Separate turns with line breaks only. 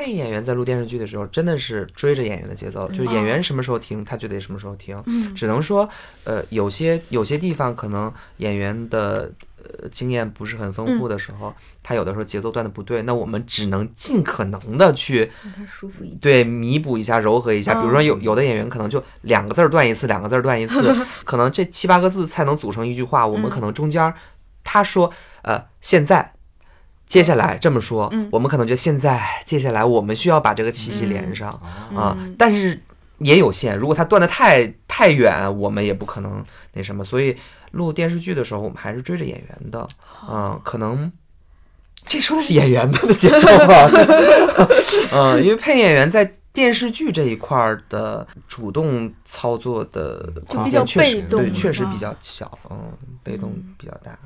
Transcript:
配音演员在录电视剧的时候，真的是追着演员的节奏，就演员什么时候停，他就得什么时候停。
嗯
只能说，呃，有些有些地方可能演员的呃经验不是很丰富的时候，他有的时候节奏断的不对，那我们只能尽可能的去
让他舒服一点。
对弥补一下、柔和一下。比如说有有的演员可能就两个字儿断一次，两个字儿断一次，可能这七八个字才能组成一句话，我们可能中间儿他说呃现在。接下来这么说，我们可能就现在接下来我们需要把这个气息连上啊、但是也有限。如果它断的太太远，我们也不可能那什么。所以录电视剧的时候，我们还是追着演员的，嗯、可能这说的是演员的节奏吧，嗯，因为配音演员在电视剧这一块儿的主动操作的空
比较
间确实对，确实
啊
比较小，嗯，被动比较大。